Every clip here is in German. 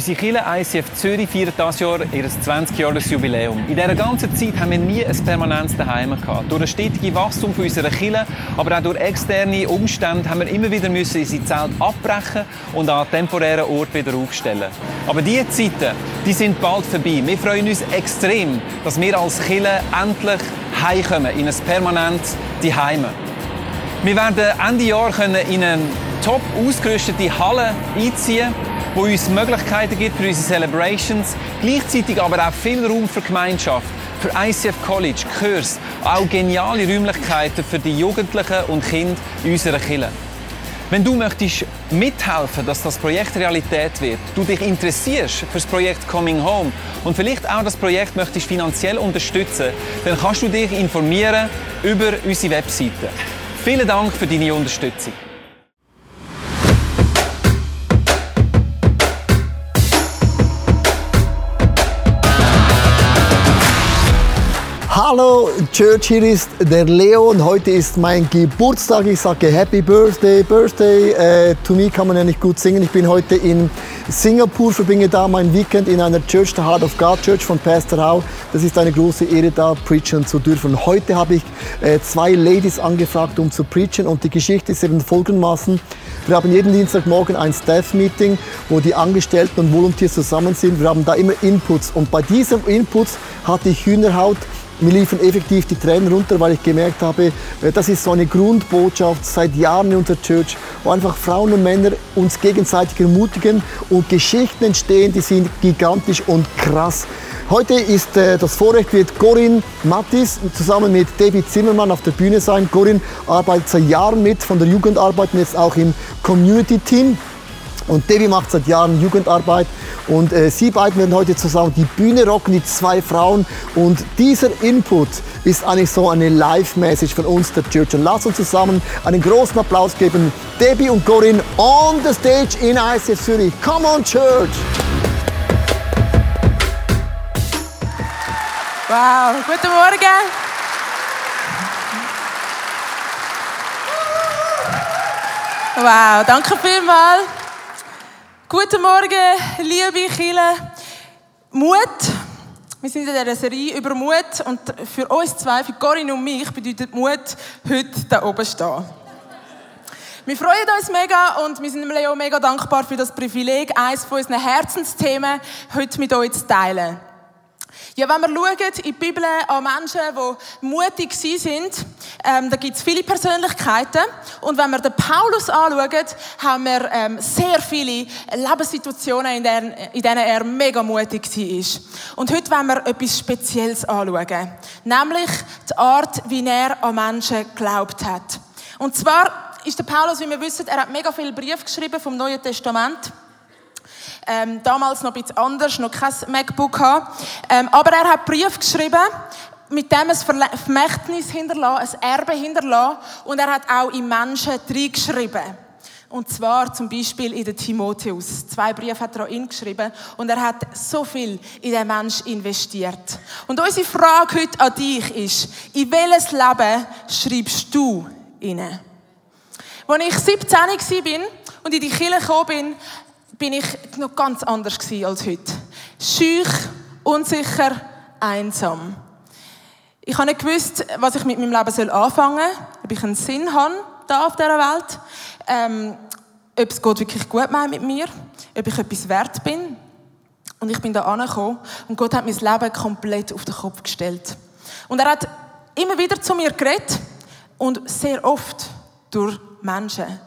Unsere Kirche ICF Zürich feiert dieses Jahr ihr 20-Jahres-Jubiläum. In dieser ganzen Zeit haben wir nie ein permanentes Daheim gehabt. Durch das stetige Wachstum unserer Kirche, aber auch durch externe Umstände haben wir immer wieder müssen unsere Zelt abbrechen und an temporären Ort wieder aufstellen. Aber diese Zeiten, die sind bald vorbei. Wir freuen uns extrem, dass wir als Kirche endlich heimkommen in ein permanentes Daheim. Wir werden Ende Jahr in eine top ausgerüstete Halle einziehen wo uns Möglichkeiten gibt für unsere Celebrations, gleichzeitig aber auch viel Raum für Gemeinschaft, für ICF College, Kurs, auch geniale Räumlichkeiten für die Jugendlichen und Kinder in unserer Kirche. Wenn du möchtest mithelfen, dass das Projekt Realität wird, du dich interessierst für das Projekt Coming Home und vielleicht auch das Projekt möchtest finanziell unterstützen, dann kannst du dich informieren über unsere Webseite. Vielen Dank für deine Unterstützung. Hallo Church, hier ist der Leo und heute ist mein Geburtstag. Ich sage Happy Birthday, Birthday. Äh, to me kann man ja nicht gut singen. Ich bin heute in Singapur, verbringe da mein Weekend in einer Church, der Heart of God Church von Pastor Hau. Das ist eine große Ehre, da preachen zu dürfen. Heute habe ich äh, zwei Ladies angefragt, um zu preachen und die Geschichte ist eben folgendermaßen. Wir haben jeden Dienstagmorgen ein Staff-Meeting, wo die Angestellten und Volunteers zusammen sind. Wir haben da immer Inputs und bei diesem Inputs hatte ich Hühnerhaut mir liefen effektiv die Tränen runter, weil ich gemerkt habe, äh, das ist so eine Grundbotschaft seit Jahren in unserer Church, wo einfach Frauen und Männer uns gegenseitig ermutigen und Geschichten entstehen, die sind gigantisch und krass. Heute ist äh, das Vorrecht, wird Corinne Mattis zusammen mit David Zimmermann auf der Bühne sein. Corinne arbeitet seit Jahren mit von der Jugendarbeit und jetzt auch im Community-Team. Und Debbie macht seit Jahren Jugendarbeit und äh, sie beiden werden heute zusammen die Bühne rocken, die zwei Frauen. Und dieser Input ist eigentlich so eine Live-Message von uns, der Church. Und lasst uns zusammen einen großen Applaus geben. Debbie und Corinne on the stage in ICF Zürich. Come on, Church! Wow, guten Morgen! Wow, danke vielmals. Guten Morgen, liebe Chile. Mut. Wir sind in dieser Serie über Mut und für uns zwei, für Corinne und mich, bedeutet Mut, heute da oben stehen. Wir freuen uns mega und wir sind Leo mega dankbar für das Privileg, eines von unseren Herzensthemen heute mit euch zu teilen. Ja, wenn wir schauen in die Bibel an Menschen, die mutig sind, ähm, da gibt es viele Persönlichkeiten. Und wenn wir den Paulus anschauen, haben wir ähm, sehr viele Lebenssituationen, in denen, in denen er mega mutig war. Und heute wollen wir etwas Spezielles anschauen. Nämlich die Art, wie er an Menschen geglaubt hat. Und zwar ist der Paulus, wie wir wissen, er hat mega viele Briefe geschrieben vom Neuen Testament ähm, damals noch ein bisschen anders, noch kein MacBook hatte. Ähm, aber er hat Brief geschrieben, mit dem ein Vermächtnis hinterlassen, ein Erbe hinterlassen und er hat auch in Menschen reingeschrieben. Und zwar zum Beispiel in den Timotheus. Zwei Briefe hat er auch geschrieben und er hat so viel in den Mensch investiert. Und unsere Frage heute an dich ist, in welches Leben schreibst du inne? Als ich 17 war und in die Kirche gekommen bin, bin ich noch ganz anders als heute. Schüch, unsicher, einsam. Ich habe nicht gewusst, was ich mit meinem Leben anfangen soll, ob ich einen Sinn habe da auf dieser Welt, ähm, ob es Gott wirklich gut meint mit mir, ob ich etwas wert bin. Und ich bin da angekommen und Gott hat mein Leben komplett auf den Kopf gestellt. Und er hat immer wieder zu mir geredet und sehr oft durch Menschen.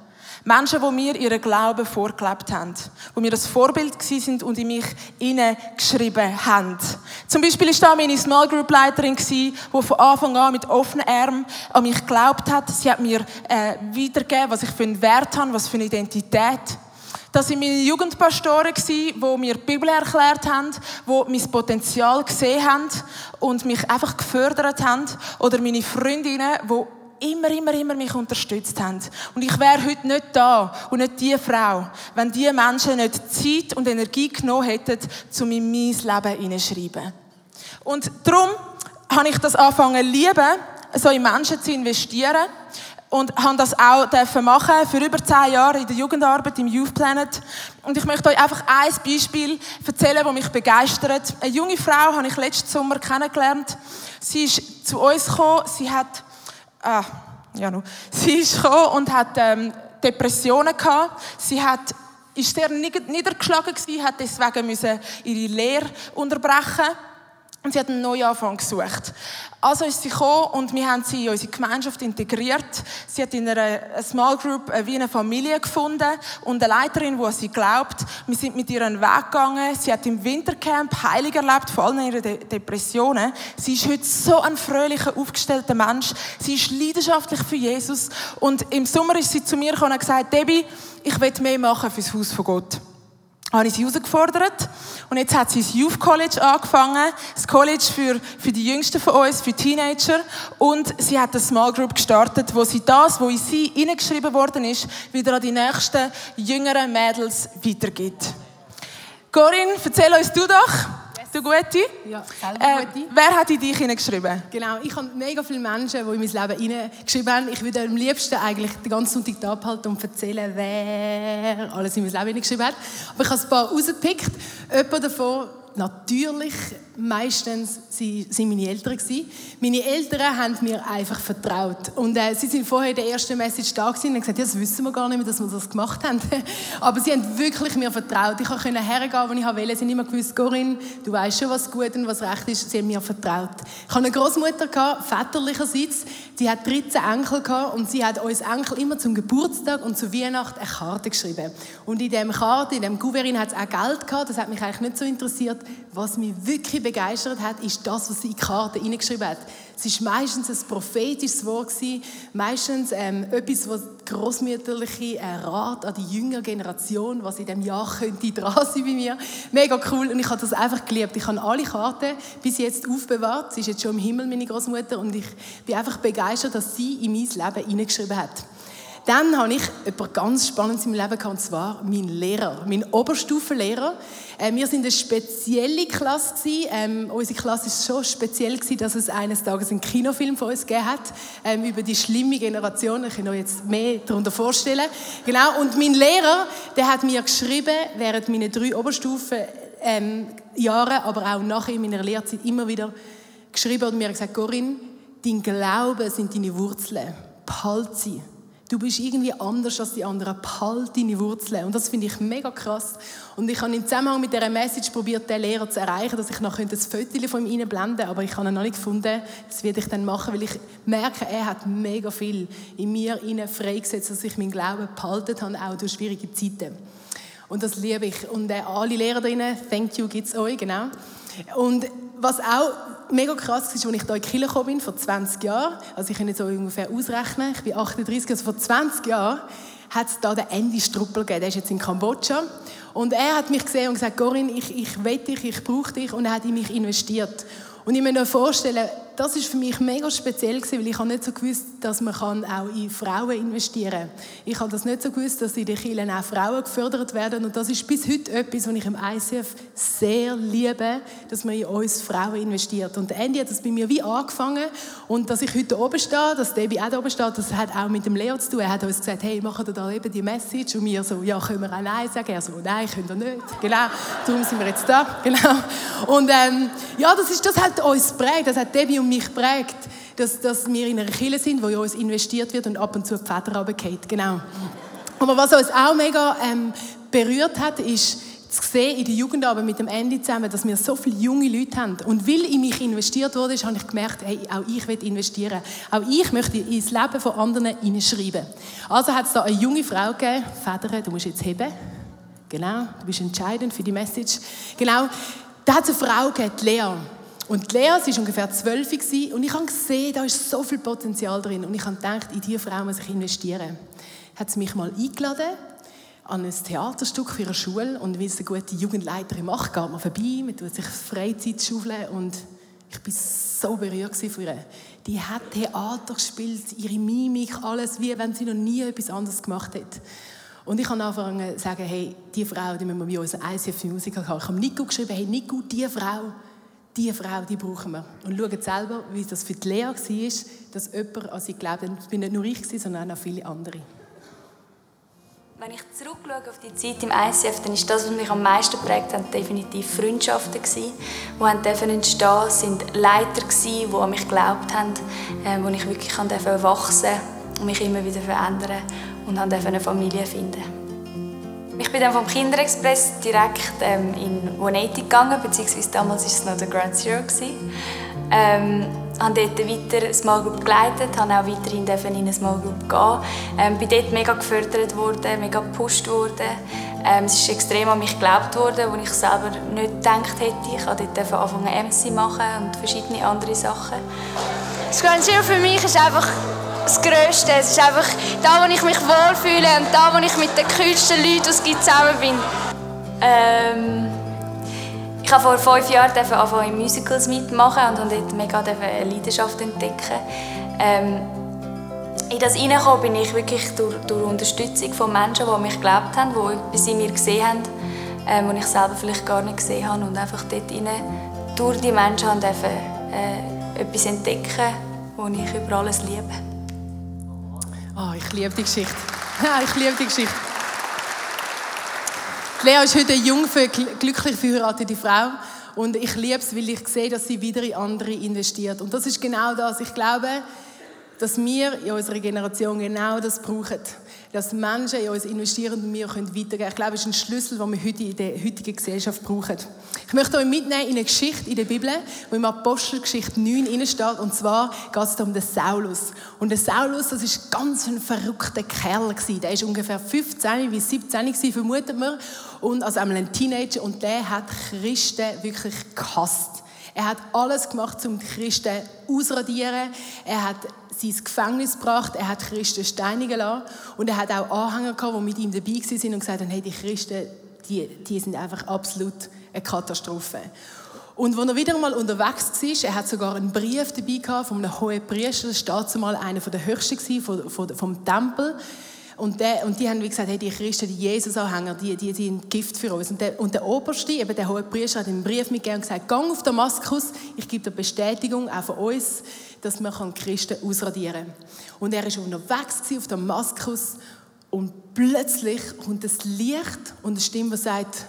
Menschen, die mir ihren Glauben vorgelebt haben, die mir das Vorbild sind und in mich hineingeschrieben haben. Zum Beispiel war da meine Small Group Leiterin, die von Anfang an mit offenen Armen an mich geglaubt hat. Sie hat mir äh, wiedergegeben, was ich für einen Wert habe, was für eine Identität. Das waren meine Jugendpastoren, die mir die Bibel erklärt haben, die mein Potenzial gesehen haben und mich einfach gefördert haben. Oder meine Freundinnen, die immer, immer, immer mich unterstützt haben. Und ich wäre heute nicht da und nicht die Frau, wenn die Menschen nicht Zeit und Energie genommen hätten, um in mein Leben hineinzuschreiben. Und darum habe ich das angefangen lieben, so in Menschen zu investieren und habe das auch dürfen machen für über zehn Jahre in der Jugendarbeit im Youth Planet. Und ich möchte euch einfach ein Beispiel erzählen, das mich begeistert. Eine junge Frau habe ich letzten Sommer kennengelernt. Sie ist zu uns gekommen. Sie hat, ah, ja, no. sie ist gekommen und hat ähm, Depressionen gehabt. Sie hat ist sehr niedergeschlagen gewesen, hat deswegen müssen ihre Lehre unterbrechen und sie hat einen Neuanfang gesucht. Also ist sie gekommen und wir haben sie in unsere Gemeinschaft integriert. Sie hat in einer Small Group wie eine Familie gefunden und eine Leiterin, die sie glaubt. Wir sind mit ihr einen Weg gegangen. Sie hat im Wintercamp Heilig erlebt, vor allem in ihren De Depressionen. Sie ist heute so ein fröhlicher, aufgestellter Mensch. Sie ist leidenschaftlich für Jesus. Und im Sommer ist sie zu mir gekommen und hat gesagt, Debbie, ich will mehr machen fürs Haus von Gott habe ich sie herausgefordert. Und jetzt hat sie das Youth College angefangen. Das College für, für die Jüngsten von uns, für Teenager. Und sie hat eine Small Group gestartet, wo sie das, was in sie hineingeschrieben worden ist, wieder an die nächsten jüngeren Mädels weitergibt. Corinne, erzähl uns du doch. Du Gute? Ja, selber äh, Wer hat in dich hineingeschrieben? Genau, ich habe mega viele Menschen, die in mein Leben hineingeschrieben haben. Ich würde am liebsten eigentlich den ganzen Sonntag abhalten und erzählen, wer alles in mein Leben hineingeschrieben hat. Aber ich habe ein paar rausgepickt. Jemand davon natürlich meistens sind meine Eltern gewesen. Meine Eltern haben mir einfach vertraut und äh, sie sind vorher in der ersten Message da gewesen und haben gesagt, ja, das wissen wir gar nicht mehr, dass wir das gemacht haben. Aber sie haben wirklich mir vertraut. Ich konnte hergehen, wo ich wollte. Sie haben immer gewusst, Corinne, du weißt schon, was gut und was recht ist. Sie haben mir vertraut. Ich hatte eine Großmutter väterlicherseits. Sie hat 13 Enkel gehabt und sie hat uns Enkel immer zum Geburtstag und zu Weihnachten eine Karte geschrieben. Und in dem Karte, in dem Gouverneur hat es auch Geld gehabt. Das hat mich eigentlich nicht so interessiert. Was mich wirklich begeistert hat, ist das, was sie in die Karte hineingeschrieben hat. Es war meistens ein prophetisches Wort, meistens ähm, etwas, was großmütterliche äh, Rat an die jüngere Generation, was in diesem Jahr könnte dran sein bei mir. Mega cool und ich habe das einfach geliebt. Ich habe alle Karten bis jetzt aufbewahrt. Sie ist jetzt schon im Himmel, meine Großmutter, und ich bin einfach begeistert, dass sie in mein Leben hineingeschrieben hat. Dann habe ich etwas ganz Spannendes im Leben gehabt, und zwar mein Lehrer, mein Oberstufenlehrer. Äh, wir sind eine spezielle Klasse. Ähm, unsere Klasse ist so speziell gewesen, dass es eines Tages einen Kinofilm von uns gegeben hat ähm, über die schlimme Generation. Ich kann euch jetzt mehr darunter vorstellen. Genau. Und mein Lehrer, der hat mir geschrieben während meiner drei Oberstufen ähm, Jahre, aber auch nachher in meiner Lehrzeit immer wieder geschrieben und mir gesagt, Corinne, dein Glaube sind deine Wurzeln. Behalt sie. Du bist irgendwie anders als die anderen. Behalt deine Wurzeln. Und das finde ich mega krass. Und ich habe im Zusammenhang mit dieser Message probiert, den Lehrer zu erreichen, dass ich noch ein Foto von ihm einblenden aber ich habe ihn noch nicht gefunden. Das werde ich dann machen, weil ich merke, er hat mega viel in mir freigesetzt, dass ich meinen Glauben behalten habe, auch durch schwierige Zeiten. Und das liebe ich. Und äh, alle Lehrer drinnen, thank you gibt es euch, genau. Und was auch mega krass ist, als ich hier in Kirche gekommen bin, vor 20 Jahren, also ich kann jetzt so ungefähr ausrechnen, ich bin 38, also vor 20 Jahren, hat es da den Andy Struppel gegeben, der ist jetzt in Kambodscha. Und er hat mich gesehen und gesagt, Corinne, ich, ich will dich, ich brauche dich. Und er hat in mich investiert. Und ich mir noch vorstellen, das ist für mich mega speziell gewesen, weil ich habe nicht so gewusst, dass man auch in Frauen investieren kann. Ich habe das nicht so gewusst, dass in den Kirchen auch Frauen gefördert werden und das ist bis heute etwas, was ich im ICF sehr liebe, dass man in uns Frauen investiert. Und Andy hat das bei mir wie angefangen und dass ich heute oben stehe, dass Debbie auch oben steht, das hat auch mit dem Leo zu tun. Er hat uns gesagt, hey, machen wir da eben die Message und wir so, ja, können wir auch Nein sagen? Er so, nein, können wir nicht. Genau, darum sind wir jetzt da. Genau. Und ähm, ja, das ist das hat uns prägt, das hat Debbie und mich prägt, dass, dass wir in einer Kirche sind, wo in uns investiert wird und ab und zu die Väter runterfallen. Genau. Aber was uns auch mega ähm, berührt hat, ist, zu sehen in der Jugendarbeit mit dem Andy zusammen, dass wir so viele junge Leute haben. Und weil in mich investiert wurde, habe ich gemerkt, hey, auch ich will investieren. Auch ich möchte ins Leben von anderen hineinschreiben. Also hat es da eine junge Frau gegeben, Federn, du musst jetzt heben. Genau, du bist entscheidend für die Message. Genau, da hat es eine Frau gegeben, Lea. Und Lea, sie war ungefähr zwölf und ich habe gesehen, da ist so viel Potenzial drin. Und ich habe gedacht, in diese Frau muss ich investieren. Hat sie mich mal eingeladen an ein Theaterstück für eine Schule und wie es eine gute Jugendleiterin macht, geht man vorbei, man tut sich Freizeit schaufeln und ich war so berührt von ihr. Die hat Theater gespielt, ihre Mimik, alles, wie wenn sie noch nie etwas anderes gemacht hat. Und ich habe angefangen zu sagen, hey, diese Frau, die müssen wir bei uns ICF Musical haben. Ich habe Nico geschrieben, hey Nico, diese Frau, diese Frau, die brauchen wir. Und schauen selber, wie das für die Lea war, dass jemand an sie glaubt. Ich bin nicht nur ich, sondern auch viele andere. Wenn ich zurückschaue auf die Zeit im ICF, dann ist das, was mich am meisten geprägt hat, definitiv Freundschaften die haben dürfen entstehen, sind Leiter die an mich geglaubt haben, äh, wo ich wirklich wachsen und mich immer wieder verändern und haben eine Familie finden. Ich bin dann vom Kinderexpress direkt ähm, in 180 gegangen, beziehungsweise damals war es noch der Grand Zero. Gewesen. Ähm, habe dort weiter eine Small Group geleitet, habe auch weiterhin in eine Small Group gehen. Ähm, bin dort mega gefördert worden, mega gepusht worden. Ähm, es ist extrem an mich geglaubt worden, wo ich selber nicht gedacht hätte. Ich habe dort anfangen MC machen und verschiedene andere Sachen. Das Grand Zero für mich ist einfach das Größte. Es ist einfach da, wo ich mich wohlfühle und da, wo ich mit den coolsten Leuten, die zusammen bin. Ähm, ich habe vor fünf Jahren angefangen, in Musicals mitmachen und dort mega eine Leidenschaft entdecken. Ähm, in das hineingekommen bin ich wirklich durch, durch Unterstützung von Menschen, die mich geglaubt haben, die etwas in mir gesehen haben, ähm, was ich selber vielleicht gar nicht gesehen habe. Und einfach dort rein, durch die Menschen dürfen, äh, etwas entdecken, das ich über alles liebe. Oh, ich liebe die Geschichte. Ich liebe die Geschichte. Lea ist heute eine junge, glücklich verheiratete Frau. Und ich liebe es, weil ich sehe, dass sie wieder in andere investiert. Und das ist genau das. Ich glaube, dass wir in unserer Generation genau das brauchen. Dass Menschen in uns investieren und wir können weitergeben. Ich glaube, das ist ein Schlüssel, den wir heute in der heutigen Gesellschaft brauchen. Ich möchte euch mitnehmen in eine Geschichte in der Bibel, wo im Apostelgeschichte 9 steht. Und zwar geht es um den Saulus. Und der Saulus, das ist ganz ein verrückter Kerl gewesen. Der ist ungefähr 15 bis 17 gewesen, vermutet man. Und also einmal ein Teenager. Und der hat Christen wirklich gehasst. Er hat alles gemacht, um die Christen auszuradieren. Er hat sie ins Gefängnis gebracht, er hat Christen steinigen lassen. Und er hat auch Anhänger gehabt, die mit ihm dabei waren und gesagt haben, hey, die Christen, die, die sind einfach absolut eine Katastrophe. Und als er wieder mal unterwegs war, er hat sogar einen Brief dabei gehabt von einem hohen Priester, das war zumal einer der höchsten vom, vom Tempel, und, der, und die haben wie gesagt, hey, die Christen, die Jesus-Anhänger, die, die, sind Gift für uns. Und der, und der Oberste, eben der hohe Priester, hat einen Brief mitgegeben und gesagt, gang auf Damaskus, ich gebe dir Bestätigung, auch von uns, dass man Christen ausradieren kann. Und er war unterwegs auf Damaskus und plötzlich kommt das Licht und eine Stimme, die sagt,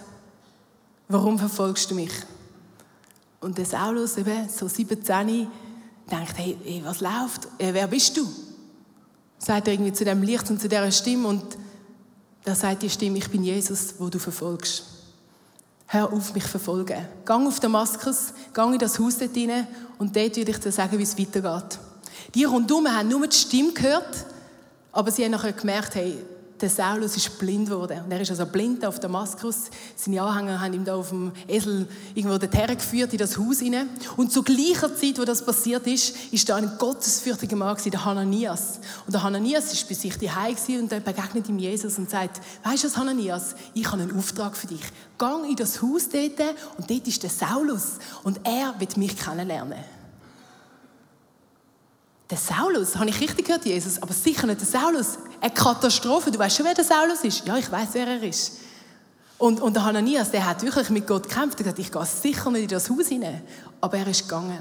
warum verfolgst du mich? Und der Saulus, eben so 17, denkt, hey, hey was läuft? Äh, wer bist du? sagt er irgendwie zu dem Licht und zu dieser Stimme und da sagt die Stimme, ich bin Jesus, wo du verfolgst. Hör auf, mich verfolgen. Gang auf Damaskus, gang in das Haus dort rein und dort würde ich dir sagen, wie es weitergeht. Die rundherum haben nur die Stimme gehört, aber sie haben nachher gemerkt, hey, der Saulus ist blind geworden. Und er ist also blind auf Damaskus. Seine Anhänger haben ihn da auf dem Esel irgendwo dorthin geführt, in das Haus hinein. Und zur gleichen Zeit, wo das passiert ist, ist da ein gottesfürchtiger Mann, der Hananias. Und der Hananias ist bei sich daheim und er begegnet ihm Jesus und sagt, weißt du was, Hananias, ich habe einen Auftrag für dich. Gang in das Haus dort und dort ist der Saulus und er wird mich kennenlernen. Der Saulus, habe ich richtig gehört, Jesus? Aber sicher nicht der Saulus. Eine Katastrophe. Du weißt schon, wer der Saulus ist? Ja, ich weiß, wer er ist. Und, und der Hananias, der hat wirklich mit Gott gekämpft. Er hat gesagt, ich gehe sicher nicht in das Haus hinein. Aber er ist gegangen.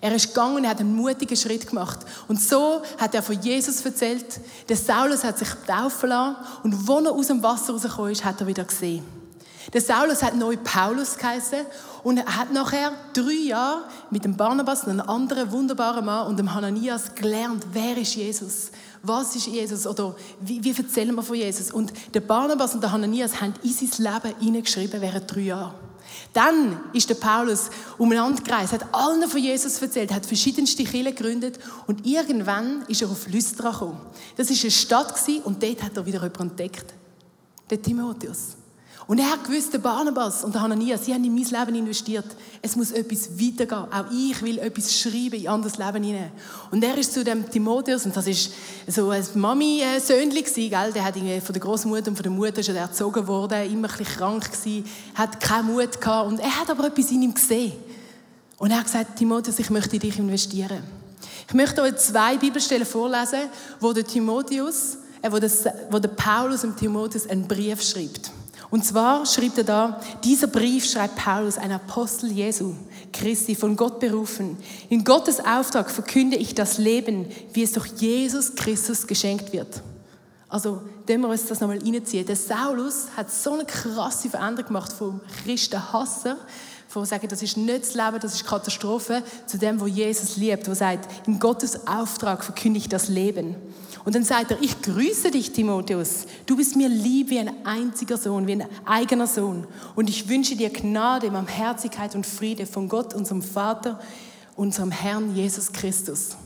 Er ist gegangen und hat einen mutigen Schritt gemacht. Und so hat er von Jesus erzählt. Der Saulus hat sich taufen lassen. Und als er aus dem Wasser rausgekommen ist, hat er wieder gesehen. Der Saulus hat neu Paulus geheißen und hat nachher drei Jahre mit dem Barnabas, einem anderen wunderbaren Mann, und dem Hananias gelernt, wer ist Jesus? Was ist Jesus? Oder wie, wie erzählen wir von Jesus? Und der Barnabas und der Hananias haben in sein Leben hineingeschrieben während drei Jahren. Dann ist der Paulus umeinander gereist, hat allen von Jesus erzählt, hat verschiedenste Kirchen gegründet und irgendwann ist er auf Lystra gekommen. Das ist eine Stadt und dort hat er wieder jemanden entdeckt. Der Timotheus. Und er hat gewusst, der Barnabas und der Hananias, sie haben in mein Leben investiert. Es muss etwas weitergehen. Auch ich will etwas schreiben in anderes Leben hinein. Und er ist zu dem Timotheus, und das ist so ein Mami-Söhnchen gell? Der hat von der Großmutter und von der Mutter schon erzogen worden, immer ein bisschen krank gewesen, hat keinen Mut gehabt. Und er hat aber etwas in ihm gesehen. Und er hat gesagt, Timotheus, ich möchte in dich investieren. Ich möchte euch zwei Bibelstellen vorlesen, wo der Timotheus, äh, wo, das, wo der Paulus dem Timotheus einen Brief schreibt. Und zwar schreibt er da, dieser Brief schreibt Paulus, ein Apostel Jesu, Christi, von Gott berufen. In Gottes Auftrag verkünde ich das Leben, wie es durch Jesus Christus geschenkt wird. Also, wenn wir uns das nochmal reinziehen. Der Saulus hat so eine krasse Veränderung gemacht vom Christenhasser, von sagen, das ist nicht das Leben, das ist Katastrophe, zu dem, wo Jesus liebt, wo sagt, in Gottes Auftrag verkünde ich das Leben. Und dann sagt er, ich grüße dich, Timotheus. Du bist mir lieb wie ein einziger Sohn, wie ein eigener Sohn. Und ich wünsche dir Gnade, Barmherzigkeit und Friede von Gott, unserem Vater, unserem Herrn Jesus Christus.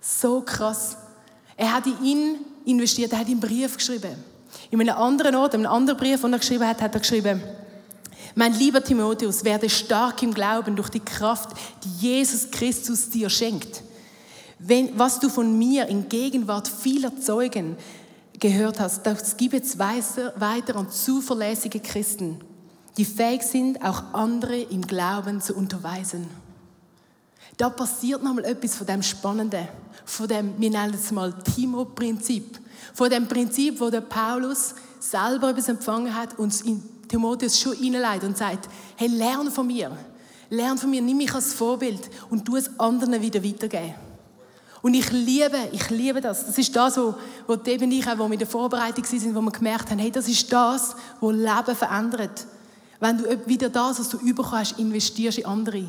So krass. Er hat in ihn investiert, er hat ihm einen Brief geschrieben. In einem anderen Ort, in einem anderen Brief, den er geschrieben hat, hat er geschrieben, mein lieber Timotheus, werde stark im Glauben durch die Kraft, die Jesus Christus dir schenkt. Wenn, was du von mir in Gegenwart vieler Zeugen gehört hast, das gibt es weiter an zuverlässige Christen, die fähig sind, auch andere im Glauben zu unterweisen. Da passiert nochmal etwas von dem Spannenden, von dem, wir nennen es mal Timo-Prinzip, von dem Prinzip, wo der Paulus selber etwas empfangen hat und in Timotheus schon hineinleitet und sagt, hey, lerne von mir, lerne von mir, nimm mich als Vorbild und tu es anderen wieder weitergeben. Und ich liebe, ich liebe das. Das ist das, wo, und ich auch, wo in der Vorbereitung sind, wo wir gemerkt haben, hey, das ist das, wo Leben verändert. Wenn du wieder das, was du überkommst, investierst in andere.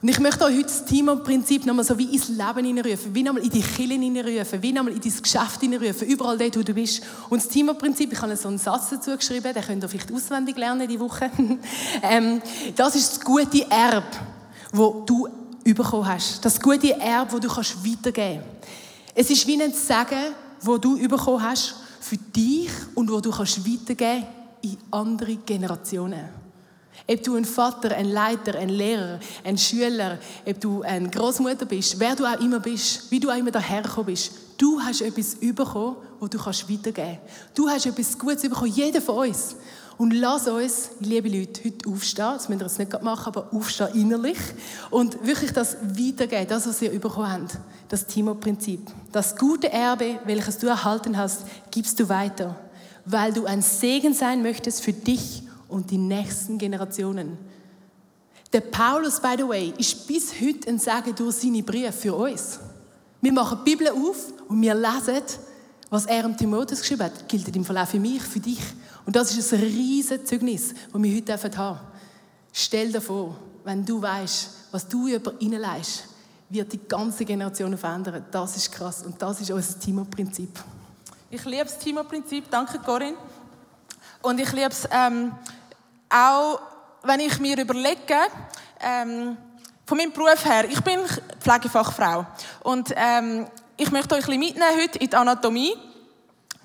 Und ich möchte euch heute das Team-Prinzip nochmal so wie ins Leben hineinrufen, wie nochmal in die Kirche hineinrufen, wie nochmal in dein Geschäft hineinrufen, überall dort, wo du bist. Und das Team-Prinzip, ich habe so einen Satz dazu geschrieben, den könnt ihr vielleicht auswendig lernen die Woche. ähm, das ist das gute Erb, wo du bekommen hast. Das gute Erbe, das du kannst weitergeben kannst. Es ist wie ein Segen, wo du bekommen hast für dich und wo du kannst weitergeben in andere Generationen. Ob du ein Vater, ein Leiter, ein Lehrer, ein Schüler, ob du eine Großmutter bist, wer du auch immer bist, wie du auch immer dahergekommen bist, du hast etwas bekommen, wo du kannst weitergeben kannst. Du hast etwas Gutes bekommen, jeder von uns. Und lass uns, liebe Leute, heute aufstehen. Das müssen wir jetzt nicht machen, aber aufstehen innerlich. Und wirklich das weitergeben, das, was ihr bekommen habt. Das Timo-Prinzip. Das gute Erbe, welches du erhalten hast, gibst du weiter. Weil du ein Segen sein möchtest für dich und die nächsten Generationen. Der Paulus, by the way, ist bis heute ein Segen durch seine Briefe für uns. Wir machen die Bibel auf und wir lesen, was er im Timotheus geschrieben hat. Gilt im auch für mich, für dich. Und das ist ein riesiges Zeugnis, das wir heute haben dürfen. Stell dir vor, wenn du weißt, was du über ihn leist, wird die ganze Generation verändern. Das ist krass und das ist unser Timo-Prinzip. Ich liebe das Timo-Prinzip. Danke, Corinne. Und ich liebe es ähm, auch, wenn ich mir überlege, ähm, von meinem Beruf her, ich bin Pflegefachfrau und ähm, ich möchte euch ein bisschen mitnehmen heute in die Anatomie.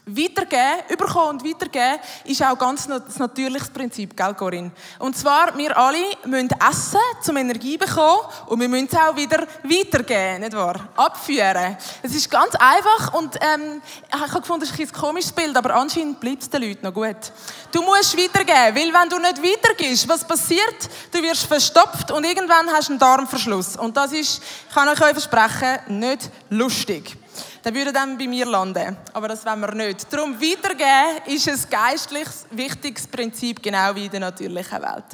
Weitergeben, überkommen und weitergeben, ist auch ganz ein natürliches Prinzip, gell, Corinne? Und zwar, wir alle müssen essen, um Energie zu bekommen, und wir müssen es auch wieder weitergeben, nicht wahr? Abführen. Es ist ganz einfach und ähm, ich habe gefunden, es ist ein komisches Bild, aber anscheinend bleibt es den Leuten noch gut. Du musst weitergeben, weil wenn du nicht weitergibst, was passiert? Du wirst verstopft und irgendwann hast du einen Darmverschluss. Und das ist, kann ich euch versprechen, nicht lustig dann würde dann bei mir landen. Aber das wollen wir nicht. Darum weitergeben ist ein geistliches, wichtiges Prinzip, genau wie in der natürlichen Welt.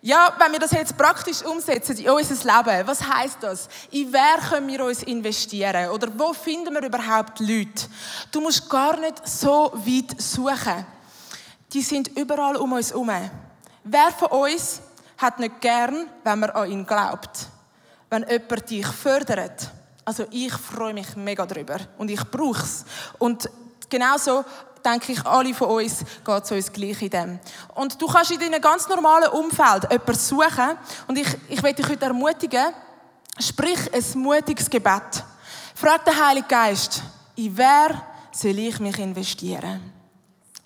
Ja, wenn wir das jetzt praktisch umsetzen in unser Leben, was heißt das? In wer können wir uns investieren? Oder wo finden wir überhaupt Leute? Du musst gar nicht so weit suchen. Die sind überall um uns herum. Wer von uns hat nicht gern, wenn man an ihn glaubt? Wenn jemand dich fördert? Also ich freue mich mega drüber und ich brauche es. Und genauso denke ich, alle von uns geht es uns gleich in dem. Und du kannst in deinem ganz normalen Umfeld jemanden suchen und ich, ich möchte dich heute ermutigen, sprich ein mutiges Gebet. Frag den Heiligen Geist, in wer soll ich mich investieren?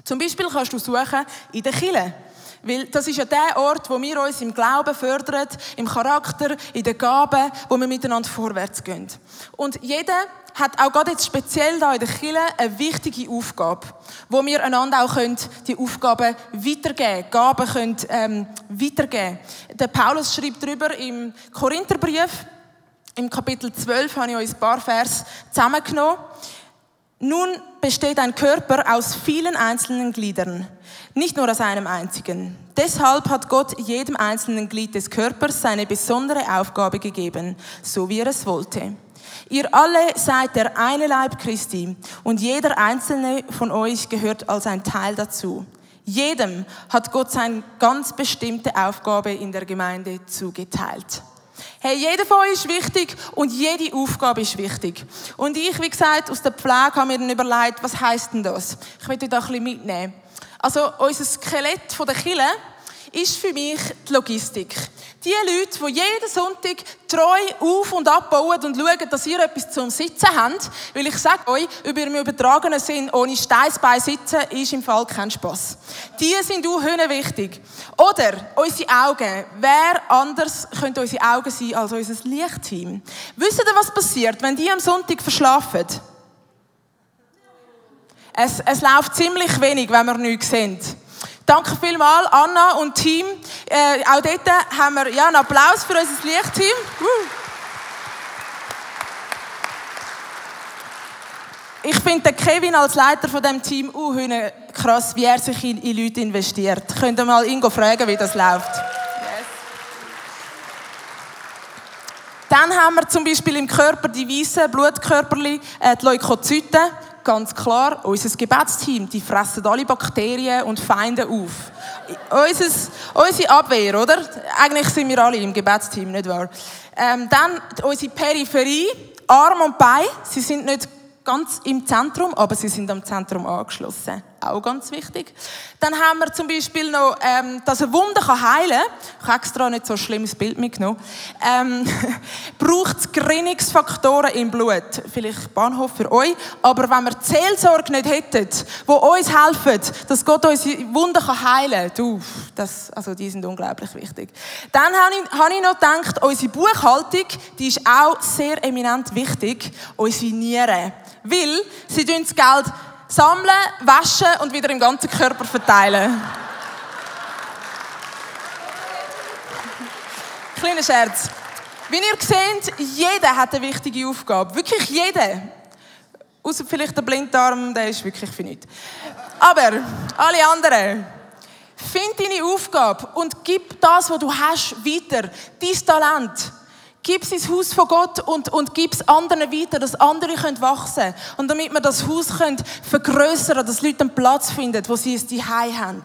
Zum Beispiel kannst du suchen in der Kirche. Weil das ist ja der Ort, wo wir uns im Glauben fördern, im Charakter, in den Gaben, wo wir miteinander vorwärts gehen. Und jeder hat auch gerade jetzt speziell da in der Kirche eine wichtige Aufgabe, wo wir einander auch können, die Aufgaben weitergeben, Gaben können ähm, weitergeben. Der Paulus schreibt darüber im Korintherbrief, im Kapitel 12 habe ich euch ein paar Vers zusammengenommen. Nun besteht ein Körper aus vielen einzelnen Gliedern, nicht nur aus einem einzigen. Deshalb hat Gott jedem einzelnen Glied des Körpers seine besondere Aufgabe gegeben, so wie er es wollte. Ihr alle seid der eine Leib Christi und jeder einzelne von euch gehört als ein Teil dazu. Jedem hat Gott seine ganz bestimmte Aufgabe in der Gemeinde zugeteilt. Hey, jeder von euch ist wichtig und jede Aufgabe ist wichtig. Und ich, wie gesagt, aus der Pflege habe mir dann überlegt, was heißt denn das? Ich möchte da ein bisschen mitnehmen. Also, unser Skelett von der Kille ist für mich die Logistik. Die Leute, die jeden Sonntag treu auf- und abbauen und schauen, dass ihr etwas zum Sitzen habt, weil ich sage euch, über im übertragenen Sinn, ohne Steißbein sitzen, ist im Fall kein Spass. Die sind auch wichtig. Oder unsere Augen. Wer anders könnte unsere Augen sein als unser Lichtteam? Wisst ihr, was passiert, wenn die am Sonntag verschlafen? Es, es läuft ziemlich wenig, wenn wir nichts sehen. Danke vielmals, Anna und Team. Äh, auch dort haben wir ja, einen Applaus für unser Lichtteam. Uh. Ich finde Kevin als Leiter von dem Team uh, krass, wie er sich in, in Leute investiert. Könnt ihr mal Ingo fragen, wie das läuft? Yes. Dann haben wir zum Beispiel im Körper die weißen Blutkörperli, äh, die Leukozyten ganz klar, unser Gebetsteam, die fressen alle Bakterien und Feinde auf. Unser, unsere Abwehr, oder? Eigentlich sind wir alle im Gebetsteam, nicht wahr? Ähm, dann unsere Peripherie, Arm und Bein, sie sind nicht ganz im Zentrum, aber sie sind am Zentrum angeschlossen. Auch ganz wichtig. Dann haben wir zum Beispiel noch, ähm, dass eine Wunde kann heilen kann. Ich habe extra nicht so ein schlimmes Bild mitgenommen. Ähm, braucht es Gerinnungsfaktoren im Blut. Vielleicht Bahnhof für euch. Aber wenn wir Seelsorge nicht hätten, die uns helfen, dass Gott unsere Wunden heilen kann, du, das, also die sind unglaublich wichtig. Dann habe ich, habe ich noch gedacht, unsere Buchhaltung, die ist auch sehr eminent wichtig. Unsere Nieren. Weil sie das Geld sammeln, waschen und wieder im ganzen Körper verteilen. Kleiner Scherz. Wie ihr seht, jeder hat eine wichtige Aufgabe. Wirklich jeder. Außer vielleicht der Blinddarm, der ist wirklich für nichts. Aber alle anderen. Find deine Aufgabe und gib das, was du hast, weiter. Dein Talent. Gib ins Haus von Gott und, und gib es anderen weiter, dass andere können wachsen können. Und damit wir das Haus können vergrößern dass Leute einen Platz finden, wo sie es die haben.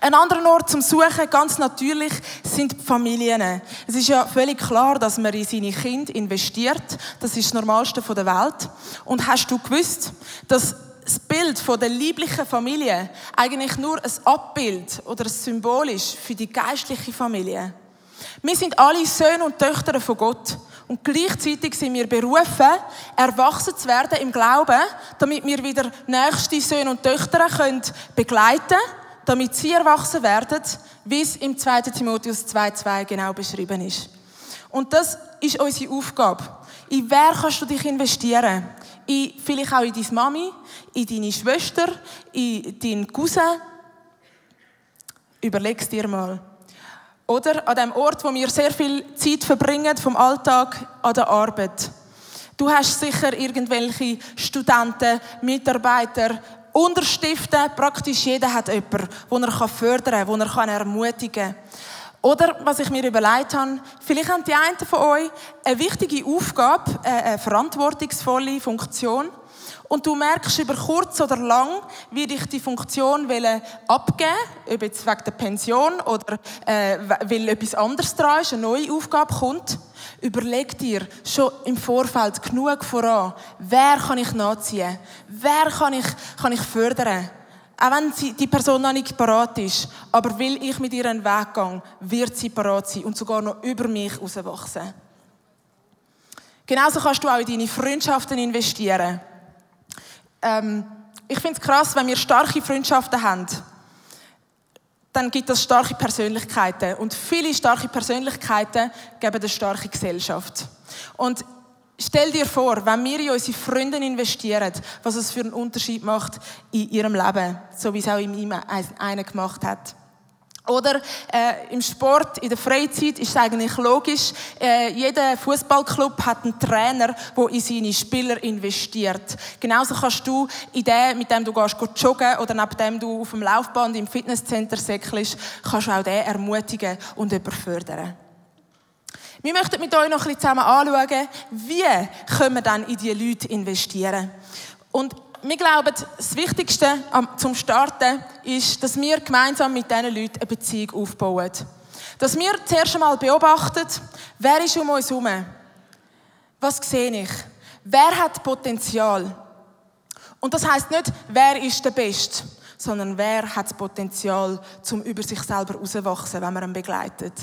Ein anderer Ort zum Suchen, ganz natürlich, sind die Familien. Es ist ja völlig klar, dass man in seine Kinder investiert. Das ist das Normalste der Welt. Und hast du gewusst, dass das Bild von der lieblichen Familie eigentlich nur ein Abbild oder ein Symbol ist für die geistliche Familie? Wir sind alle Söhne und Töchter von Gott. Und gleichzeitig sind wir berufen, erwachsen zu werden im Glauben, damit wir wieder nächste Söhne und Töchter können begleiten damit sie erwachsen werden, wie es im 2. Timotheus 2,2 genau beschrieben ist. Und das ist unsere Aufgabe. In wer kannst du dich investieren? In, vielleicht auch in deine Mami, in deine Schwester, in deinen Cousin. Überleg es dir mal. Oder an dem Ort, wo wir sehr viel Zeit verbringen, vom Alltag an der Arbeit. Du hast sicher irgendwelche Studenten, Mitarbeiter, Unterstiften. Praktisch jeder hat jemanden, den er fördern kann, den er ermutigen kann. Oder, was ich mir überlegt habe, vielleicht haben die einen von euch eine wichtige Aufgabe, eine verantwortungsvolle Funktion. Und du merkst über kurz oder lang, wie dich die Funktion abgeben will, ob jetzt wegen der Pension oder äh, weil etwas anderes dran ist, eine neue Aufgabe kommt. Überleg dir schon im Vorfeld genug voran, wer kann ich nachziehen, wer kann ich, kann ich fördern. Auch wenn die Person noch nicht parat ist, aber will ich mit ihr einen Weg gehen, wird sie parat sein und sogar noch über mich herauswachsen. Genauso kannst du auch in deine Freundschaften investieren ähm, ich finde es krass, wenn wir starke Freundschaften haben, dann gibt es starke Persönlichkeiten. Und viele starke Persönlichkeiten geben eine starke Gesellschaft. Und stell dir vor, wenn wir in unsere Freunde investieren, was es für einen Unterschied macht in ihrem Leben, so wie es auch in ihm einer gemacht hat. Oder äh, im Sport, in der Freizeit ist es eigentlich logisch. Äh, jeder Fußballclub hat einen Trainer, der in seine Spieler investiert. Genauso kannst du in dem, mit dem du gehst, joggen oder neben dem du auf dem Laufband im Fitnesscenter säckelst, kannst du auch den ermutigen und fördern. Wir möchten mit euch noch ein bisschen zusammen anschauen, wie können wir dann in diese Leute investieren. Und wir glauben, das Wichtigste zum Starten ist, dass wir gemeinsam mit diesen Leuten eine Beziehung aufbauen. Dass wir zuerst einmal beobachten, wer ist um uns herum? Was sehe ich? Wer hat Potenzial? Und das heißt nicht, wer ist der Beste, sondern wer hat das Potenzial, zum über sich selber herauszuwachsen, wenn man ihn begleitet.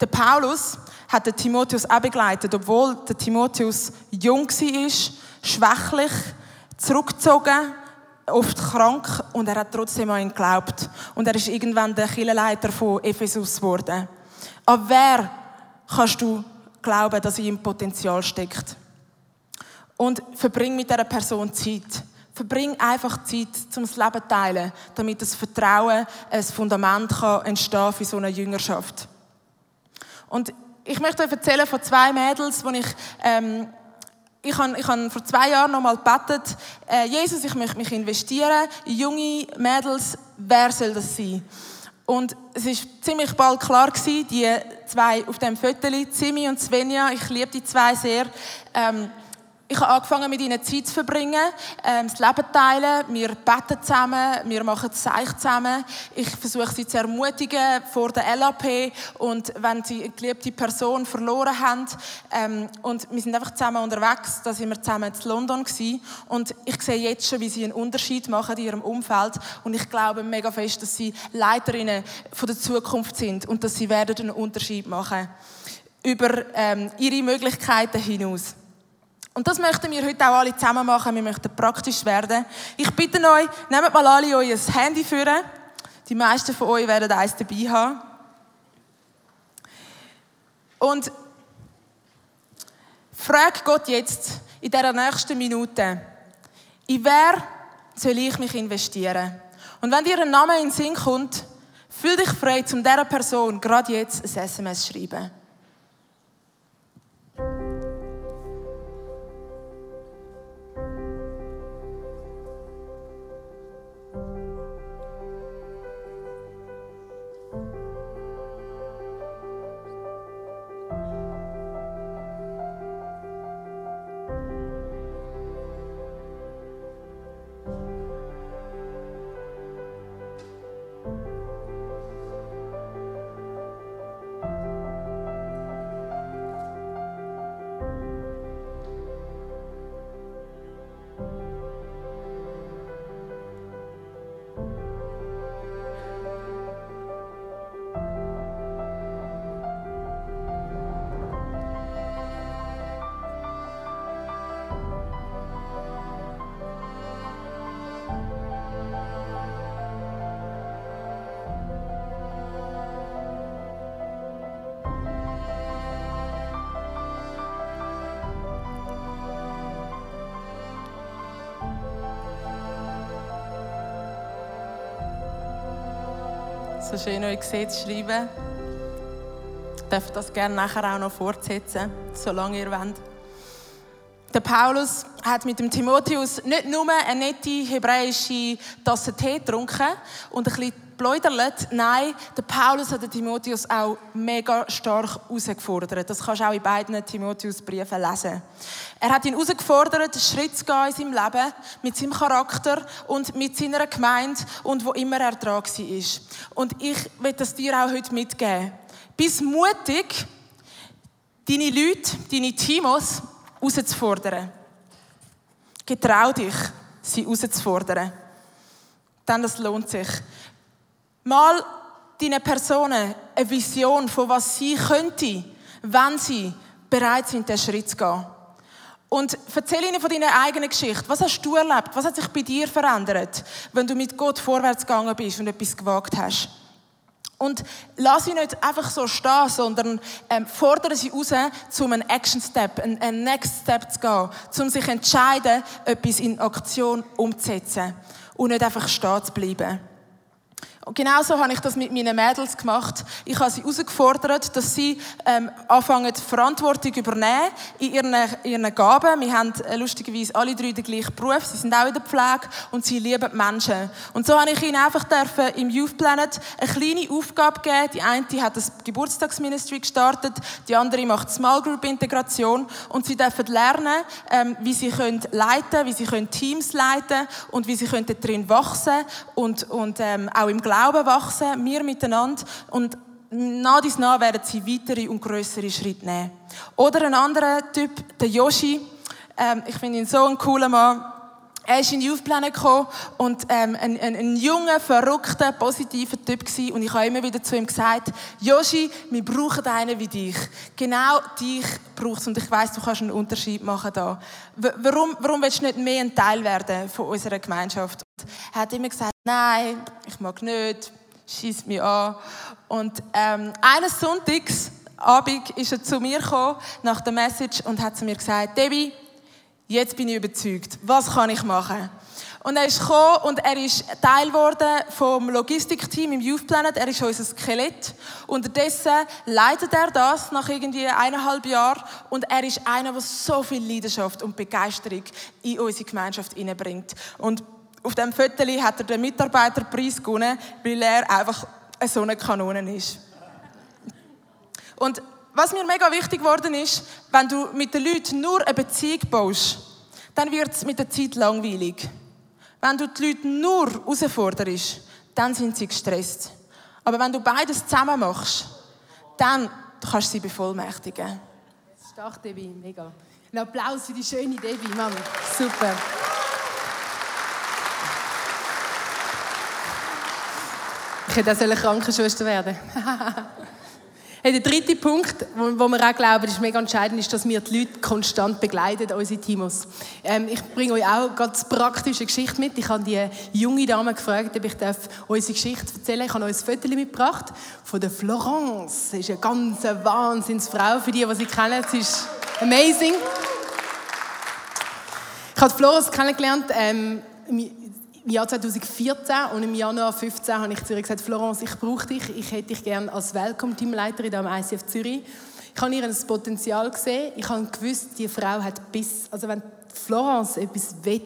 Der Paulus hat den Timotheus auch begleitet, obwohl der Timotheus jung war, schwächlich, zurückgezogen, oft krank und er hat trotzdem an ihn geglaubt. Und er ist irgendwann der Kirchenleiter von Ephesus geworden. Aber wer kannst du glauben, dass ihm Potenzial steckt? Und verbring mit dieser Person Zeit. Verbring einfach Zeit, um das Leben zu teilen, damit das Vertrauen ein Fundament kann entstehen für so eine Jüngerschaft. Und ich möchte euch erzählen von zwei Mädels, die ich ähm, ich habe, ich habe vor zwei Jahren noch mal gebetet, äh, Jesus, ich möchte mich investieren in junge Mädels, wer soll das sein? Und es ist ziemlich bald klar gewesen, die zwei auf dem Foto, Simi und Svenja, ich liebe die zwei sehr, ähm, ich habe angefangen, mit ihnen Zeit zu verbringen, ähm, das Leben zu teilen. Wir beten zusammen, wir machen Zeich zusammen. Ich versuche sie zu ermutigen vor der LAP und wenn sie eine geliebte Person verloren haben. Ähm, und wir sind einfach zusammen unterwegs, da sind wir zusammen in London gewesen. Und ich sehe jetzt schon, wie sie einen Unterschied machen in ihrem Umfeld. Und ich glaube mega fest, dass sie Leiterinnen von der Zukunft sind und dass sie werden einen Unterschied machen über ähm, ihre Möglichkeiten hinaus. Und das möchten wir heute auch alle zusammen machen. Wir möchten praktisch werden. Ich bitte euch, nehmt mal alle euer Handy führen. Die meisten von euch werden eins dabei haben. Und frag Gott jetzt in dieser nächsten Minute, in wer soll ich mich investieren? Und wenn dir ein Name in den Sinn kommt, fühl dich frei, um dieser Person gerade jetzt ein SMS zu schreiben. So schön euch zu schreiben. Ich darf das gerne nachher auch noch fortsetzen, solange ihr wollt. Der Paulus hat mit dem Timotheus nicht nur eine nette hebräische Tasse Tee getrunken und ein bisschen pläudert. Nein, der Paulus hat den Timotheus auch mega stark herausgefordert. Das kannst du auch in beiden Timotheus-Briefen lesen. Er hat ihn herausgefordert, einen Schritt zu gehen in seinem Leben, mit seinem Charakter und mit seiner Gemeinde und wo immer er dran war. Und ich will das dir auch heute mitgeben. Bist mutig, deine Leute, deine Timos herauszufordern. Getrau dich, sie herauszufordern. Denn das lohnt sich. Mal deinen Personen eine Vision von was sie könnte, wenn sie bereit sind, den Schritt zu gehen. Und erzähl ihnen von deiner eigenen Geschichte. Was hast du erlebt? Was hat sich bei dir verändert, wenn du mit Gott vorwärts gegangen bist und etwas gewagt hast? Und lass sie nicht einfach so stehen, sondern ähm, fordere sie raus, um einen Action Step, einen, einen Next Step zu gehen, um sich entscheiden, etwas in Aktion umzusetzen und nicht einfach stehen zu bleiben. Und genauso habe ich das mit meinen Mädels gemacht. Ich habe sie herausgefordert, dass sie ähm, anfangen, Verantwortung übernehmen in ihren, ihren Gaben. Wir haben äh, lustigerweise alle drei den gleichen Beruf. Sie sind auch in der Pflege und sie lieben die Menschen. Und so habe ich ihnen einfach dürfen, im Youth Planet eine kleine Aufgabe geben. Die eine hat das Geburtstagsministry gestartet, die andere macht Small Group Integration und sie dürfen lernen, ähm, wie sie können leiten, wie sie können Teams leiten und wie sie können darin wachsen und, und ähm, auch im Glauben Glauben wachsen, wir miteinander. Und nach dies nach werden sie weitere und größere Schritte nehmen. Oder ein anderer Typ, der Yoshi. Ähm, ich finde ihn so ein cooler Mann. Er ist in den Youth gekommen und ähm, ein, ein, ein junger, verrückter, positiver Typ gewesen. Und ich habe immer wieder zu ihm gesagt, Yoshi, wir brauchen einen wie dich. Genau dich braucht Und ich weiß, du kannst einen Unterschied machen da. Warum, warum willst du nicht mehr ein Teil werden von unserer Gemeinschaft? Er hat immer gesagt, nein, ich mag nicht, schießt mich an. Und ähm, eines Sonntags Abend ist er zu mir gekommen, nach der Message, und hat zu mir gesagt, Debbie, Jetzt bin ich überzeugt. Was kann ich machen? Und er ist gekommen und er ist Teil geworden vom Logistikteam im Youth Planet. Er ist unser Skelett. Unterdessen leitet er das nach irgendwie eineinhalb Jahren und er ist einer, der so viel Leidenschaft und Begeisterung in unsere Gemeinschaft hineinbringt. Und auf dem Foto hat er den Mitarbeiterpreis gewonnen, weil er einfach so eine Kanone ist. Und was mir mega wichtig geworden ist, wenn du mit den Leuten nur eine Beziehung baust, dann wird es mit der Zeit langweilig. Wenn du die Leute nur herausforderst, dann sind sie gestresst. Aber wenn du beides zusammen machst, dann kannst du sie bevollmächtigen. Stark, Debbie, mega. Ein Applaus für die schöne Debbie, Mann. Super. Ich hätte auch eine Krankenschwester werden Hey, der dritte Punkt, wo, wo wir auch glauben, ist mega entscheidend, ist, dass wir die Leute konstant begleiten, unsere Teams. Ähm, ich bringe euch auch ganz praktische Geschichte mit. Ich habe die junge Dame gefragt, ob ich darf unsere Geschichte erzählen darf. Ich habe euch ein Foto mitgebracht von der Florence. Sie ist eine ganz Wahnsinnsfrau, für die, die sie kennen. Sie ist amazing. Ich habe Florence kennengelernt ähm, im Jahr 2014 und im Januar 2015 habe ich ihr gesagt, Florence, ich brauche dich, ich hätte dich gerne als Welcome-Teamleiterin am ICF Zürich. Ich habe ihr ein Potenzial gesehen, ich habe gewusst, die Frau hat Biss. Also wenn Florence etwas will,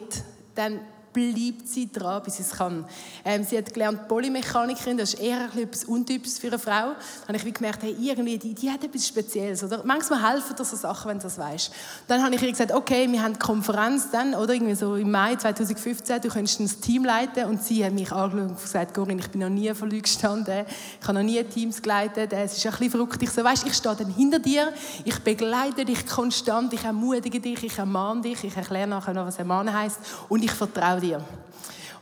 dann bleibt sie dran, bis sie es kann. Ähm, sie hat gelernt Polymechanikerin, das ist eher etwas Untypisches für eine Frau. Da habe ich gemerkt, hey, irgendwie, die, die hat etwas Spezielles. Oder? Manchmal helfen dir so Sachen, wenn du das weißt. Dann habe ich ihr gesagt, okay, wir haben eine Konferenz dann, oder irgendwie so im Mai 2015, du könntest ein Team leiten. Und sie hat mich angeschaut und gesagt, Corinne, ich bin noch nie vor Leuten gestanden, ich habe noch nie Teams geleitet, es ist ein bisschen verrückt. Ich so, weißt, ich stehe dann hinter dir, ich begleite dich konstant, ich ermutige dich, ich ermahne dich, ich erkläre nachher noch, was ermahnen heißt und ich vertraue dir.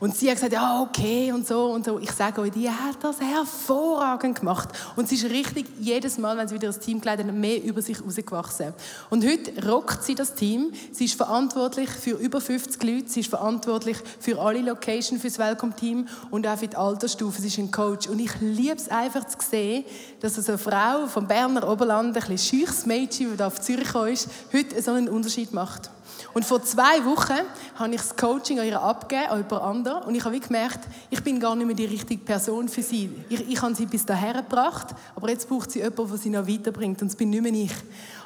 Und sie hat gesagt, ja, okay und so und so. Ich sage euch, die hat das hervorragend gemacht. Und sie ist richtig jedes Mal, wenn sie wieder das Team geleitet hat, mehr über sich herausgewachsen. Und heute rockt sie das Team. Sie ist verantwortlich für über 50 Leute. Sie ist verantwortlich für alle Locations, für das Welcome-Team und auch für die Altersstufe. Sie ist ein Coach. Und ich liebe es einfach zu sehen, dass so eine Frau vom Berner Oberland, ein bisschen scheuches Mädchen, das auf Zürich ist, heute so einen Unterschied macht. Und vor zwei Wochen habe ich das Coaching an ihr abgegeben, an jemand anderen. Und ich habe gemerkt, ich bin gar nicht mehr die richtige Person für sie. Ich, ich habe sie bis dahin gebracht, aber jetzt braucht sie jemanden, der sie noch weiterbringt. Und das bin nicht mehr ich.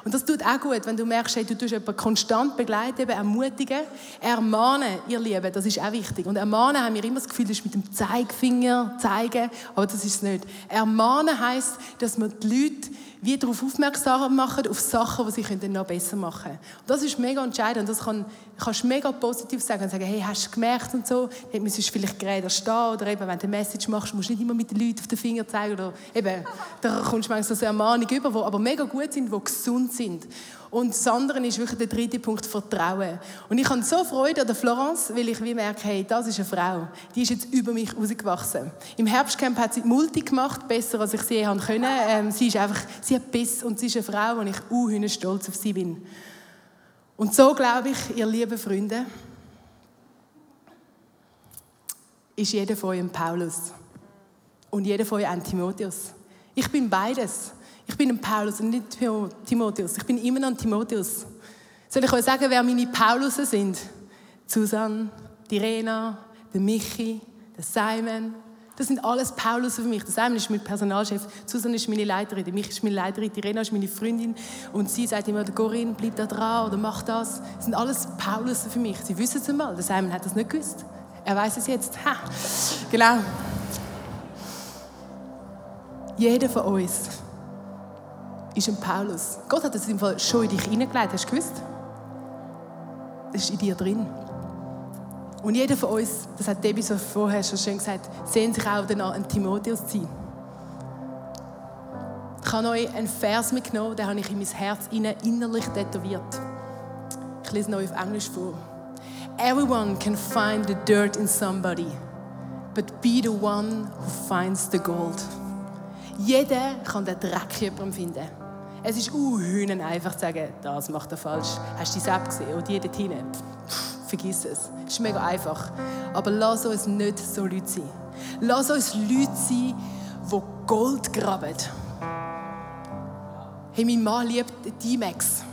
Und das tut auch gut, wenn du merkst, hey, du tust jemanden konstant begleiten, eben ermutigen, ermahnen, ihr Lieben, das ist auch wichtig. Und ermahnen haben wir immer das Gefühl, das ist mit dem Zeigefinger zeigen, aber das ist es nicht. Ermahnen heisst, dass man die Leute wie darauf aufmerksam machen, auf Sachen, die sie noch besser machen können. Und das ist mega entscheidend. Das kann, kannst mega positiv sagen und sagen, hey, hast du gemerkt und so, dann müsstest du vielleicht gerade stehen oder eben, wenn du eine Message machst, musst du nicht immer mit den Leuten auf den Finger zeigen oder eben, da kommst du manchmal so eine Ermahnung über, die aber mega gut sind, die gesund sind. Und das andere ist wirklich der dritte Punkt, Vertrauen. Und ich habe so Freude an der Florence, weil ich wie merke, hey, das ist eine Frau. Die ist jetzt über mich rausgewachsen. Im Herbstcamp hat sie Multi gemacht, besser als ich sie je können. Ähm, sie ist einfach, sie hat Biss und sie ist eine Frau und ich uh, stolz auf sie bin. Und so glaube ich, ihr lieben Freunde, ist jeder von euch ein Paulus und jeder von euch ein Timotheus. Ich bin beides. Ich bin ein Paulus und nicht Timotheus. Ich bin immer noch ein Timotheus. Soll ich euch sagen, wer meine Paulusen sind? Susanne, die Rena, der Michi, der Simon, Das sind alles Paulus für mich. Der Simon ist mein Personalchef, Susan ist meine Leiterin, mich ist meine Leiterin, die Irena ist meine Freundin und sie sagt immer, Corinne, bleib da dran oder mach das. Das sind alles Paulus für mich. Sie wissen es einmal. Der Simon hat das nicht gewusst. Er weiß es jetzt. Ha. Genau. Jeder von uns ist ein Paulus. Gott hat das im Fall schon in dich hineingelegt. Hast du gewusst? Das ist in dir drin. Und jeder von uns, das hat Debbie so vorher schon schön gesagt, sehnt sich auch danach, ein Timotheus zu sein. Ich habe euch einen Vers mitgenommen, den habe ich in mein Herz innerlich tätowiert. Ich lese ihn euch auf Englisch vor. Everyone can find the dirt in somebody, but be the one who finds the gold. Jeder kann den Dreck jemandem finden. Es ist uh, einfach zu sagen, das macht er falsch. Hast du die App gesehen? Und die dort hinten? Vergiss es. Es ist mega einfach. Aber lass uns nicht so Leute sein. Lass uns Leute sein, die Gold graben. Hey, mein Mann liebt D-Max.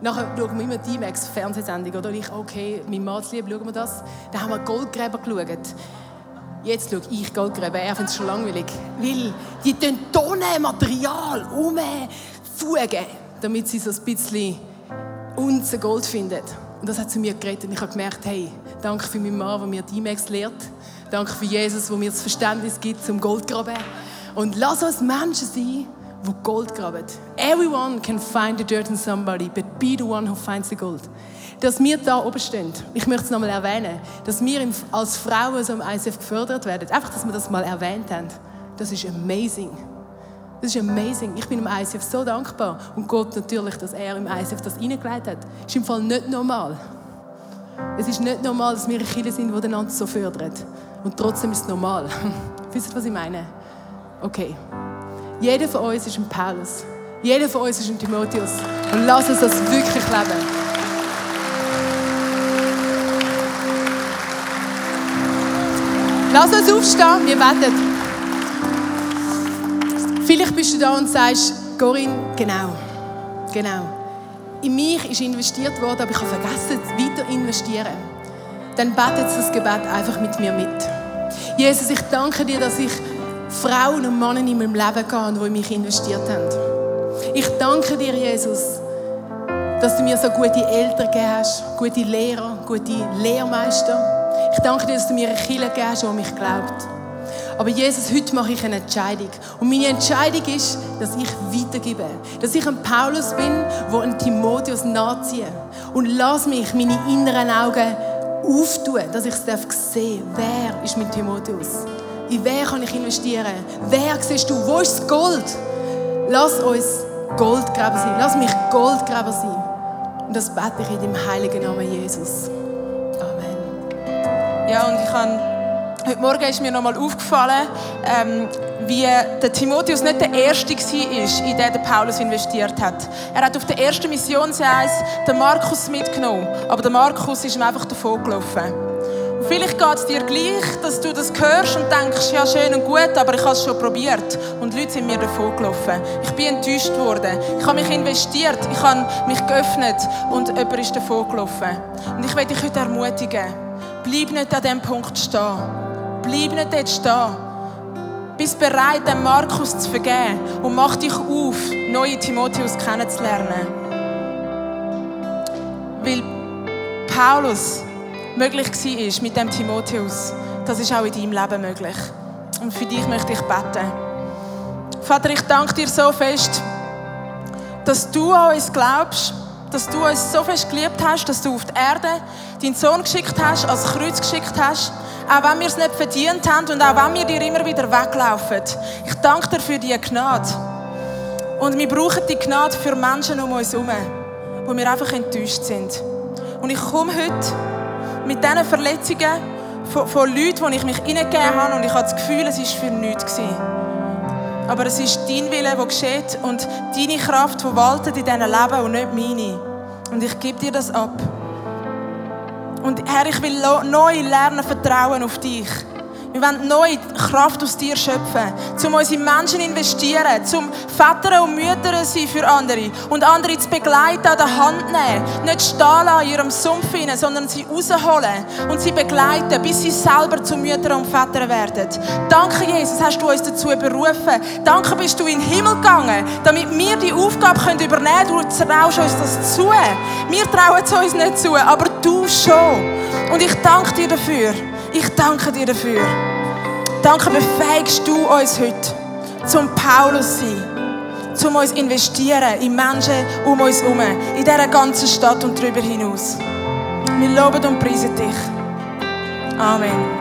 Nachher schauen wir immer D-Max Fernsehsendung. Oder ich, okay, mein Mann liebt, schauen wir das. Dann haben wir Goldgräber geschaut. Jetzt schaue ich Goldgräber. Er findet es schon langweilig. Weil die Tonnen Material umfugen, damit sie so ein bisschen unser Gold finden. Und das hat zu mir geredet und ich habe gemerkt, hey, danke für meinen Mann, der mir die E-Mails lehrt. Danke für Jesus, der mir das Verständnis gibt zum Goldgraben. Und lass uns Menschen sein, die Gold graben. Everyone can find the dirt in somebody, but be the one who finds the gold. Dass wir da oben stehen, ich möchte es nochmal erwähnen, dass wir als Frauen so im ICF gefördert werden, einfach, dass wir das mal erwähnt haben, das ist amazing. Das ist amazing. Ich bin im ICF so dankbar. Und Gott natürlich, dass er im ICF das reingelegt hat. Das ist im Fall nicht normal. Es ist nicht normal, dass wir Kinder sind, die einander so fördern. Und trotzdem ist es normal. Wisst ihr, was ich meine? Okay. Jeder von uns ist ein Paulus. Jeder von uns ist ein Timotheus. Und lass uns das wirklich leben. Lass uns aufstehen, wir beten. Vielleicht bist du da und sagst, Corinne, genau, genau. In mich ist investiert worden, aber ich habe vergessen, weiter investieren. Dann betet das Gebet einfach mit mir mit. Jesus, ich danke dir, dass ich Frauen und Männer in meinem Leben habe, die in mich investiert haben. Ich danke dir, Jesus, dass du mir so gute Eltern gegeben hast, gute Lehrer, gute Lehrmeister. Ich danke dir, dass du mir eine Kirche gegeben hast, die mich glaubt. Aber Jesus, heute mache ich eine Entscheidung. Und meine Entscheidung ist, dass ich weitergebe. Dass ich ein Paulus bin, der ein Timotheus nachziehe. Und lass mich meine inneren Augen auftun, dass ich es sehen darf. Wer ist mein Timotheus? In wer kann ich investieren? Wer siehst du? Wo ist das Gold? Lass uns Goldgräber sein. Lass mich Goldgräber sein. Und das bete ich in dem heiligen Namen Jesus. Amen. Ja, und ich kann Heute Morgen ist mir nochmal aufgefallen, ähm, wie der Timotheus nicht der Erste war, in den der Paulus investiert hat. Er hat auf der ersten Missionsreise den Markus mitgenommen, aber der Markus ist ihm einfach davon gelaufen. Und vielleicht geht es dir gleich, dass du das hörst und denkst, ja schön und gut, aber ich habe es schon probiert. Und Leute sind mir davon gelaufen. Ich bin enttäuscht worden. Ich habe mich investiert, ich habe mich geöffnet und jemand ist davon gelaufen. Und ich möchte dich heute ermutigen, bleib nicht an diesem Punkt stehen. Bleib nicht dort stehen. Bist bereit, dem Markus zu vergeben und mach dich auf, neue Timotheus kennenzulernen. Weil Paulus möglich war mit dem Timotheus, das ist auch in deinem Leben möglich. Und für dich möchte ich beten. Vater, ich danke dir so fest, dass du an uns glaubst, dass du uns so fest geliebt hast, dass du auf die Erde deinen Sohn geschickt hast, als Kreuz geschickt hast, auch wenn wir es nicht verdient haben und auch wenn wir dir immer wieder weglaufen. Ich danke dir für diese Gnade. Und wir brauchen die Gnade für Menschen um uns herum, wo wir einfach enttäuscht sind. Und ich komme heute mit diesen Verletzungen von, von Leuten, wo ich mich hineingegeben habe und ich habe das Gefühl, es war für nichts. Gewesen. Aber es ist dein Wille, der geschieht und deine Kraft, die waltet in diesem Leben und nicht meine. Und ich gebe dir das ab. Und Herr, ich will neu lernen, vertrauen auf dich. Wir wollen neue Kraft aus dir schöpfen, um unsere Menschen zu investieren, zum Väter und Mütter sein für andere und andere zu begleiten, an der Hand nehmen, nicht stehen lassen in ihrem Sumpf hinein, sondern sie rausholen und sie begleiten, bis sie selber zu Müttern und Vätern werden. Danke, Jesus, hast du uns dazu berufen. Danke, bist du in den Himmel gegangen, damit wir die Aufgabe können übernehmen können. Du traust uns das zu. Wir trauen es uns nicht zu, aber du schon. Und ich danke dir dafür. Ich danke dir dafür. Danke, befähigst du uns heute, zum Paulus sein, zum uns investieren in Menschen um uns herum, in dieser ganzen Stadt und darüber hinaus. Wir loben und preisen dich. Amen.